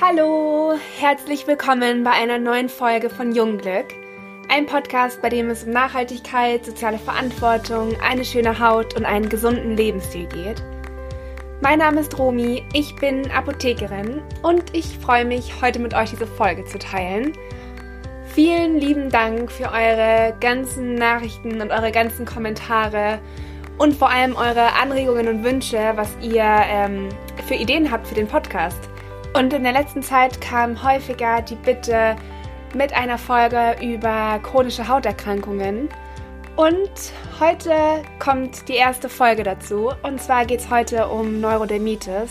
Hallo, herzlich willkommen bei einer neuen Folge von Jungglück. Ein Podcast, bei dem es um Nachhaltigkeit, soziale Verantwortung, eine schöne Haut und einen gesunden Lebensstil geht. Mein Name ist Romi, ich bin Apothekerin und ich freue mich, heute mit euch diese Folge zu teilen. Vielen lieben Dank für eure ganzen Nachrichten und eure ganzen Kommentare und vor allem eure Anregungen und Wünsche, was ihr ähm, für Ideen habt für den Podcast. Und in der letzten Zeit kam häufiger die Bitte mit einer Folge über chronische Hauterkrankungen. Und heute kommt die erste Folge dazu. Und zwar geht es heute um Neurodermitis.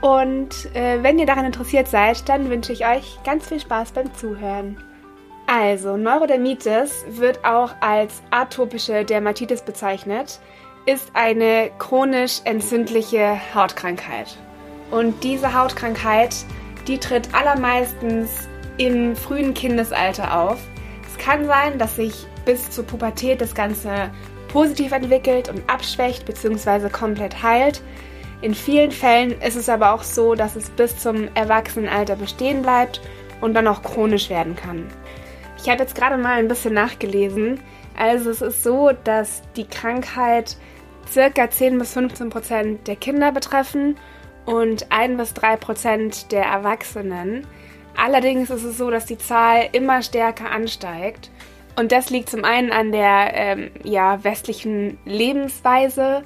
Und äh, wenn ihr daran interessiert seid, dann wünsche ich euch ganz viel Spaß beim Zuhören. Also, Neurodermitis wird auch als atopische Dermatitis bezeichnet, ist eine chronisch entzündliche Hautkrankheit. Und diese Hautkrankheit, die tritt allermeistens im frühen Kindesalter auf. Es kann sein, dass sich bis zur Pubertät das Ganze positiv entwickelt und abschwächt bzw. komplett heilt. In vielen Fällen ist es aber auch so, dass es bis zum Erwachsenenalter bestehen bleibt und dann auch chronisch werden kann. Ich habe jetzt gerade mal ein bisschen nachgelesen. Also es ist so, dass die Krankheit circa 10 bis 15 Prozent der Kinder betreffen und 1 bis 3 Prozent der Erwachsenen. Allerdings ist es so, dass die Zahl immer stärker ansteigt. Und das liegt zum einen an der ähm, ja, westlichen Lebensweise,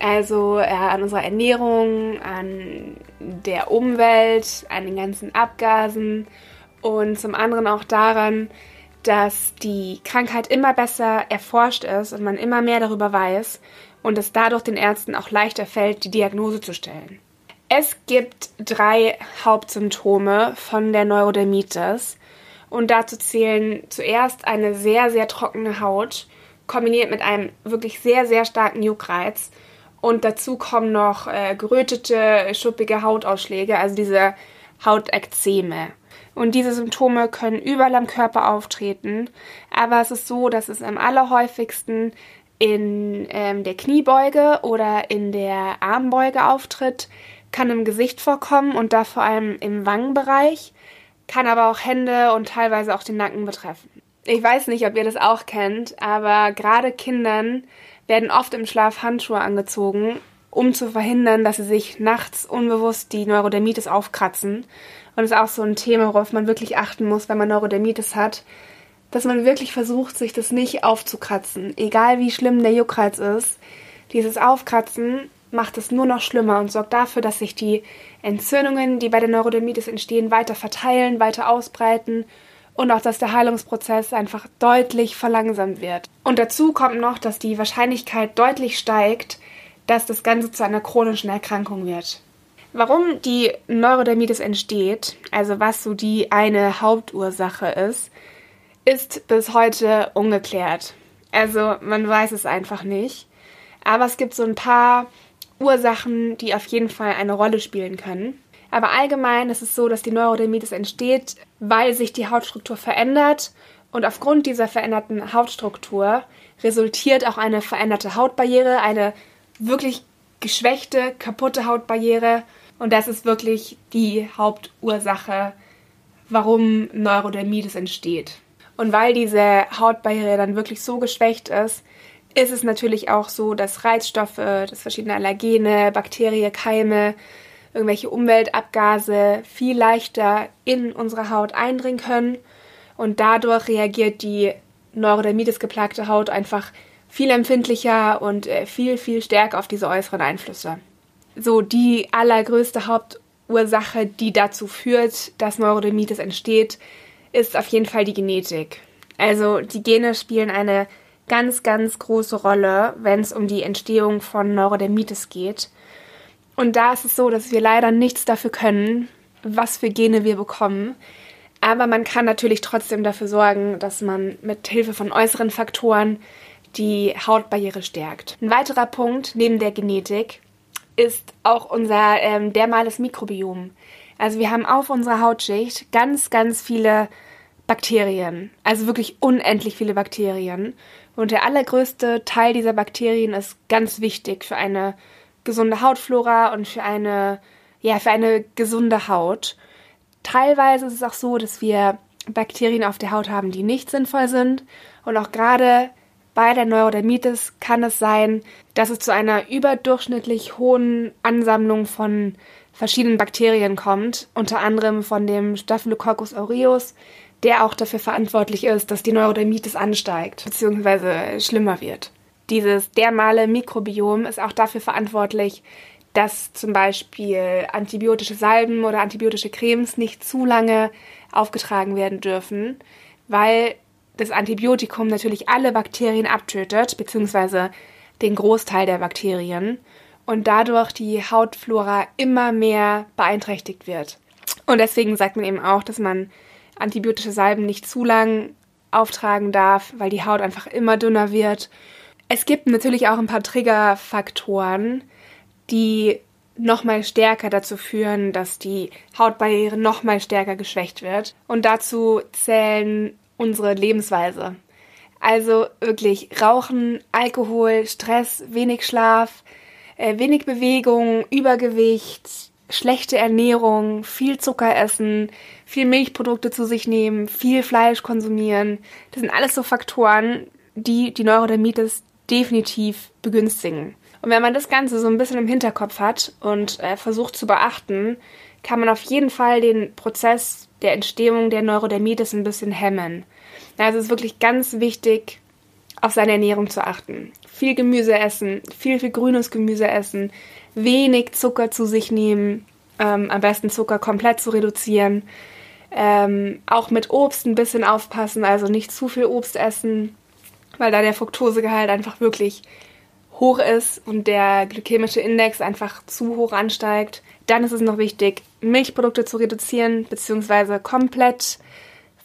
also äh, an unserer Ernährung, an der Umwelt, an den ganzen Abgasen und zum anderen auch daran, dass die Krankheit immer besser erforscht ist und man immer mehr darüber weiß und es dadurch den Ärzten auch leichter fällt, die Diagnose zu stellen. Es gibt drei Hauptsymptome von der Neurodermitis. Und dazu zählen zuerst eine sehr, sehr trockene Haut, kombiniert mit einem wirklich sehr, sehr starken Juckreiz. Und dazu kommen noch äh, gerötete, schuppige Hautausschläge, also diese Hautekzeme. Und diese Symptome können überall am Körper auftreten, aber es ist so, dass es am allerhäufigsten in ähm, der Kniebeuge oder in der Armbeuge auftritt, kann im Gesicht vorkommen und da vor allem im Wangenbereich, kann aber auch Hände und teilweise auch den Nacken betreffen. Ich weiß nicht, ob ihr das auch kennt, aber gerade Kindern werden oft im Schlaf Handschuhe angezogen, um zu verhindern, dass sie sich nachts unbewusst die Neurodermitis aufkratzen. Und das ist auch so ein Thema, worauf man wirklich achten muss, wenn man Neurodermitis hat, dass man wirklich versucht, sich das nicht aufzukratzen. Egal wie schlimm der Juckreiz ist, dieses Aufkratzen macht es nur noch schlimmer und sorgt dafür, dass sich die Entzündungen, die bei der Neurodermitis entstehen, weiter verteilen, weiter ausbreiten und auch, dass der Heilungsprozess einfach deutlich verlangsamt wird. Und dazu kommt noch, dass die Wahrscheinlichkeit deutlich steigt, dass das Ganze zu einer chronischen Erkrankung wird. Warum die Neurodermitis entsteht, also was so die eine Hauptursache ist, ist bis heute ungeklärt. Also man weiß es einfach nicht. Aber es gibt so ein paar Ursachen, die auf jeden Fall eine Rolle spielen können. Aber allgemein ist es so, dass die Neurodermitis entsteht, weil sich die Hautstruktur verändert und aufgrund dieser veränderten Hautstruktur resultiert auch eine veränderte Hautbarriere, eine wirklich geschwächte, kaputte Hautbarriere und das ist wirklich die Hauptursache, warum Neurodermitis entsteht. Und weil diese Hautbarriere dann wirklich so geschwächt ist, ist es natürlich auch so, dass Reizstoffe, dass verschiedene Allergene, Bakterien, Keime, irgendwelche Umweltabgase viel leichter in unsere Haut eindringen können und dadurch reagiert die Neurodermitis geplagte Haut einfach viel empfindlicher und äh, viel, viel stärker auf diese äußeren Einflüsse so die allergrößte Hauptursache, die dazu führt, dass Neurodermitis entsteht, ist auf jeden Fall die Genetik. Also die Gene spielen eine ganz, ganz große Rolle, wenn es um die Entstehung von Neurodermitis geht. Und da ist es so, dass wir leider nichts dafür können, was für Gene wir bekommen. Aber man kann natürlich trotzdem dafür sorgen, dass man mit Hilfe von äußeren Faktoren die Hautbarriere stärkt. Ein weiterer Punkt neben der Genetik ist auch unser ähm, dermales Mikrobiom. Also wir haben auf unserer Hautschicht ganz, ganz viele Bakterien, also wirklich unendlich viele Bakterien. Und der allergrößte Teil dieser Bakterien ist ganz wichtig für eine gesunde Hautflora und für eine, ja, für eine gesunde Haut. Teilweise ist es auch so, dass wir Bakterien auf der Haut haben, die nicht sinnvoll sind. Und auch gerade bei der Neurodermitis kann es sein, dass es zu einer überdurchschnittlich hohen Ansammlung von verschiedenen Bakterien kommt, unter anderem von dem Staphylococcus aureus, der auch dafür verantwortlich ist, dass die Neurodermitis ansteigt bzw. schlimmer wird. Dieses dermale Mikrobiom ist auch dafür verantwortlich, dass zum Beispiel antibiotische Salben oder antibiotische Cremes nicht zu lange aufgetragen werden dürfen, weil das Antibiotikum natürlich alle Bakterien abtötet, beziehungsweise den Großteil der Bakterien und dadurch die Hautflora immer mehr beeinträchtigt wird. Und deswegen sagt man eben auch, dass man antibiotische Salben nicht zu lang auftragen darf, weil die Haut einfach immer dünner wird. Es gibt natürlich auch ein paar Triggerfaktoren, die nochmal stärker dazu führen, dass die Hautbarriere nochmal stärker geschwächt wird. Und dazu zählen unsere Lebensweise. Also wirklich Rauchen, Alkohol, Stress, wenig Schlaf, äh, wenig Bewegung, Übergewicht, schlechte Ernährung, viel Zucker essen, viel Milchprodukte zu sich nehmen, viel Fleisch konsumieren. Das sind alles so Faktoren, die die Neurodermitis definitiv begünstigen. Und wenn man das Ganze so ein bisschen im Hinterkopf hat und äh, versucht zu beachten, kann man auf jeden Fall den Prozess der Entstehung der Neurodermitis ein bisschen hemmen. Also es ist wirklich ganz wichtig, auf seine Ernährung zu achten. Viel Gemüse essen, viel, viel grünes Gemüse essen, wenig Zucker zu sich nehmen, ähm, am besten Zucker komplett zu reduzieren. Ähm, auch mit Obst ein bisschen aufpassen, also nicht zu viel Obst essen, weil da der Fructosegehalt einfach wirklich hoch ist und der glykämische Index einfach zu hoch ansteigt. Dann ist es noch wichtig, Milchprodukte zu reduzieren, beziehungsweise komplett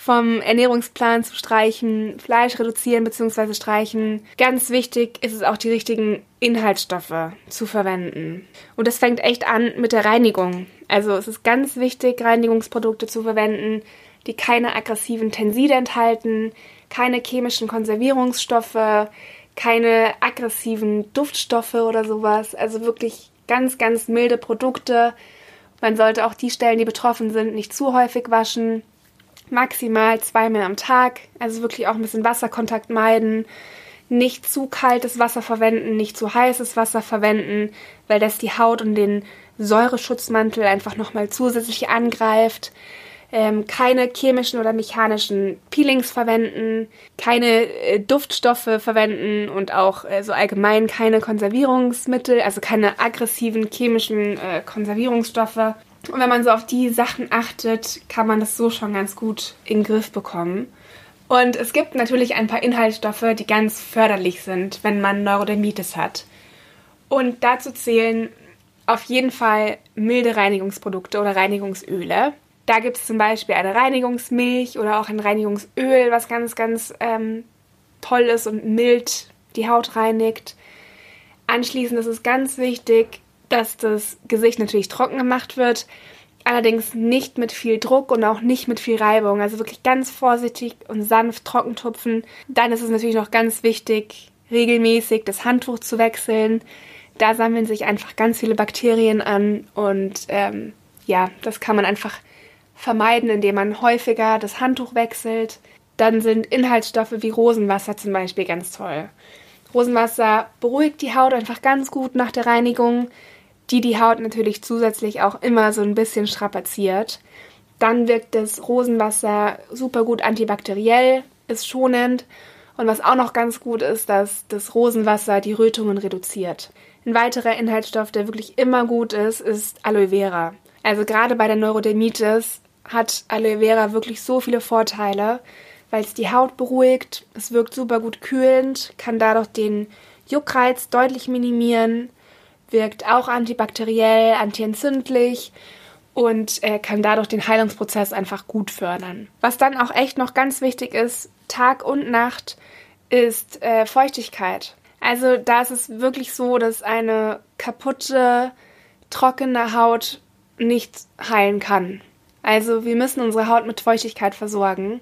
vom Ernährungsplan zu streichen, Fleisch reduzieren bzw. streichen. Ganz wichtig ist es auch, die richtigen Inhaltsstoffe zu verwenden. Und das fängt echt an mit der Reinigung. Also es ist ganz wichtig, Reinigungsprodukte zu verwenden, die keine aggressiven Tenside enthalten, keine chemischen Konservierungsstoffe, keine aggressiven Duftstoffe oder sowas. Also wirklich ganz, ganz milde Produkte. Man sollte auch die Stellen, die betroffen sind, nicht zu häufig waschen. Maximal zweimal am Tag. Also wirklich auch ein bisschen Wasserkontakt meiden. Nicht zu kaltes Wasser verwenden, nicht zu heißes Wasser verwenden, weil das die Haut und den Säureschutzmantel einfach nochmal zusätzlich angreift ähm, keine chemischen oder mechanischen Peelings verwenden, keine äh, Duftstoffe verwenden und auch äh, so allgemein keine Konservierungsmittel, also keine aggressiven chemischen äh, Konservierungsstoffe. Und wenn man so auf die Sachen achtet, kann man das so schon ganz gut in den Griff bekommen. Und es gibt natürlich ein paar Inhaltsstoffe, die ganz förderlich sind, wenn man Neurodermitis hat. Und dazu zählen auf jeden Fall milde Reinigungsprodukte oder Reinigungsöle. Da gibt es zum Beispiel eine Reinigungsmilch oder auch ein Reinigungsöl, was ganz, ganz ähm, toll ist und mild die Haut reinigt. Anschließend ist es ganz wichtig, dass das Gesicht natürlich trocken gemacht wird, allerdings nicht mit viel Druck und auch nicht mit viel Reibung. Also wirklich ganz vorsichtig und sanft trocken tupfen. Dann ist es natürlich noch ganz wichtig, regelmäßig das Handtuch zu wechseln. Da sammeln sich einfach ganz viele Bakterien an und ähm, ja, das kann man einfach vermeiden, indem man häufiger das Handtuch wechselt. Dann sind Inhaltsstoffe wie Rosenwasser zum Beispiel ganz toll. Rosenwasser beruhigt die Haut einfach ganz gut nach der Reinigung, die die Haut natürlich zusätzlich auch immer so ein bisschen strapaziert. Dann wirkt das Rosenwasser super gut antibakteriell, ist schonend und was auch noch ganz gut ist, dass das Rosenwasser die Rötungen reduziert. Ein weiterer Inhaltsstoff, der wirklich immer gut ist, ist Aloe Vera. Also gerade bei der Neurodermitis hat Aloe Vera wirklich so viele Vorteile, weil es die Haut beruhigt, es wirkt super gut kühlend, kann dadurch den Juckreiz deutlich minimieren, wirkt auch antibakteriell, antientzündlich und äh, kann dadurch den Heilungsprozess einfach gut fördern. Was dann auch echt noch ganz wichtig ist, Tag und Nacht, ist äh, Feuchtigkeit. Also da ist es wirklich so, dass eine kaputte, trockene Haut nicht heilen kann. Also wir müssen unsere Haut mit Feuchtigkeit versorgen.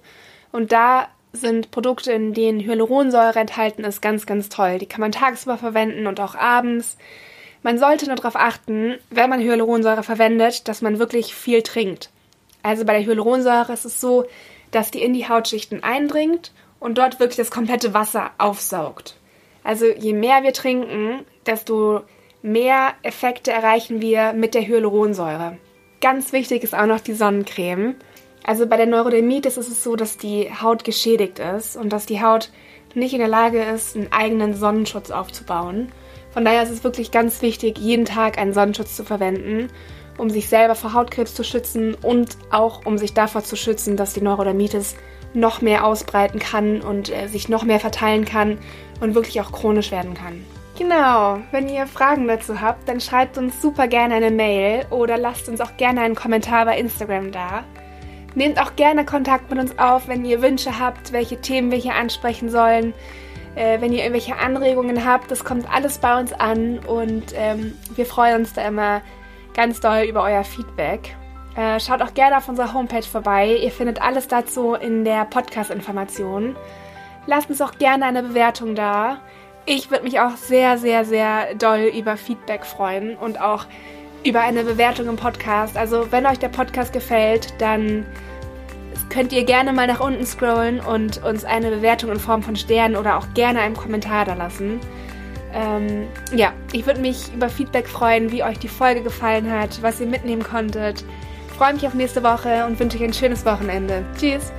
Und da sind Produkte, in denen Hyaluronsäure enthalten ist, ganz, ganz toll. Die kann man tagsüber verwenden und auch abends. Man sollte nur darauf achten, wenn man Hyaluronsäure verwendet, dass man wirklich viel trinkt. Also bei der Hyaluronsäure ist es so, dass die in die Hautschichten eindringt und dort wirklich das komplette Wasser aufsaugt. Also je mehr wir trinken, desto mehr Effekte erreichen wir mit der Hyaluronsäure. Ganz wichtig ist auch noch die Sonnencreme. Also bei der Neurodermitis ist es so, dass die Haut geschädigt ist und dass die Haut nicht in der Lage ist, einen eigenen Sonnenschutz aufzubauen. Von daher ist es wirklich ganz wichtig, jeden Tag einen Sonnenschutz zu verwenden, um sich selber vor Hautkrebs zu schützen und auch um sich davor zu schützen, dass die Neurodermitis noch mehr ausbreiten kann und äh, sich noch mehr verteilen kann und wirklich auch chronisch werden kann. Genau, wenn ihr Fragen dazu habt, dann schreibt uns super gerne eine Mail oder lasst uns auch gerne einen Kommentar bei Instagram da. Nehmt auch gerne Kontakt mit uns auf, wenn ihr Wünsche habt, welche Themen wir hier ansprechen sollen. Äh, wenn ihr irgendwelche Anregungen habt, das kommt alles bei uns an und ähm, wir freuen uns da immer ganz doll über euer Feedback. Äh, schaut auch gerne auf unserer Homepage vorbei. Ihr findet alles dazu in der Podcast-Information. Lasst uns auch gerne eine Bewertung da. Ich würde mich auch sehr, sehr, sehr doll über Feedback freuen und auch über eine Bewertung im Podcast. Also wenn euch der Podcast gefällt, dann könnt ihr gerne mal nach unten scrollen und uns eine Bewertung in Form von Sternen oder auch gerne einen Kommentar da lassen. Ähm, ja, ich würde mich über Feedback freuen, wie euch die Folge gefallen hat, was ihr mitnehmen konntet. Freue mich auf nächste Woche und wünsche euch ein schönes Wochenende. Tschüss!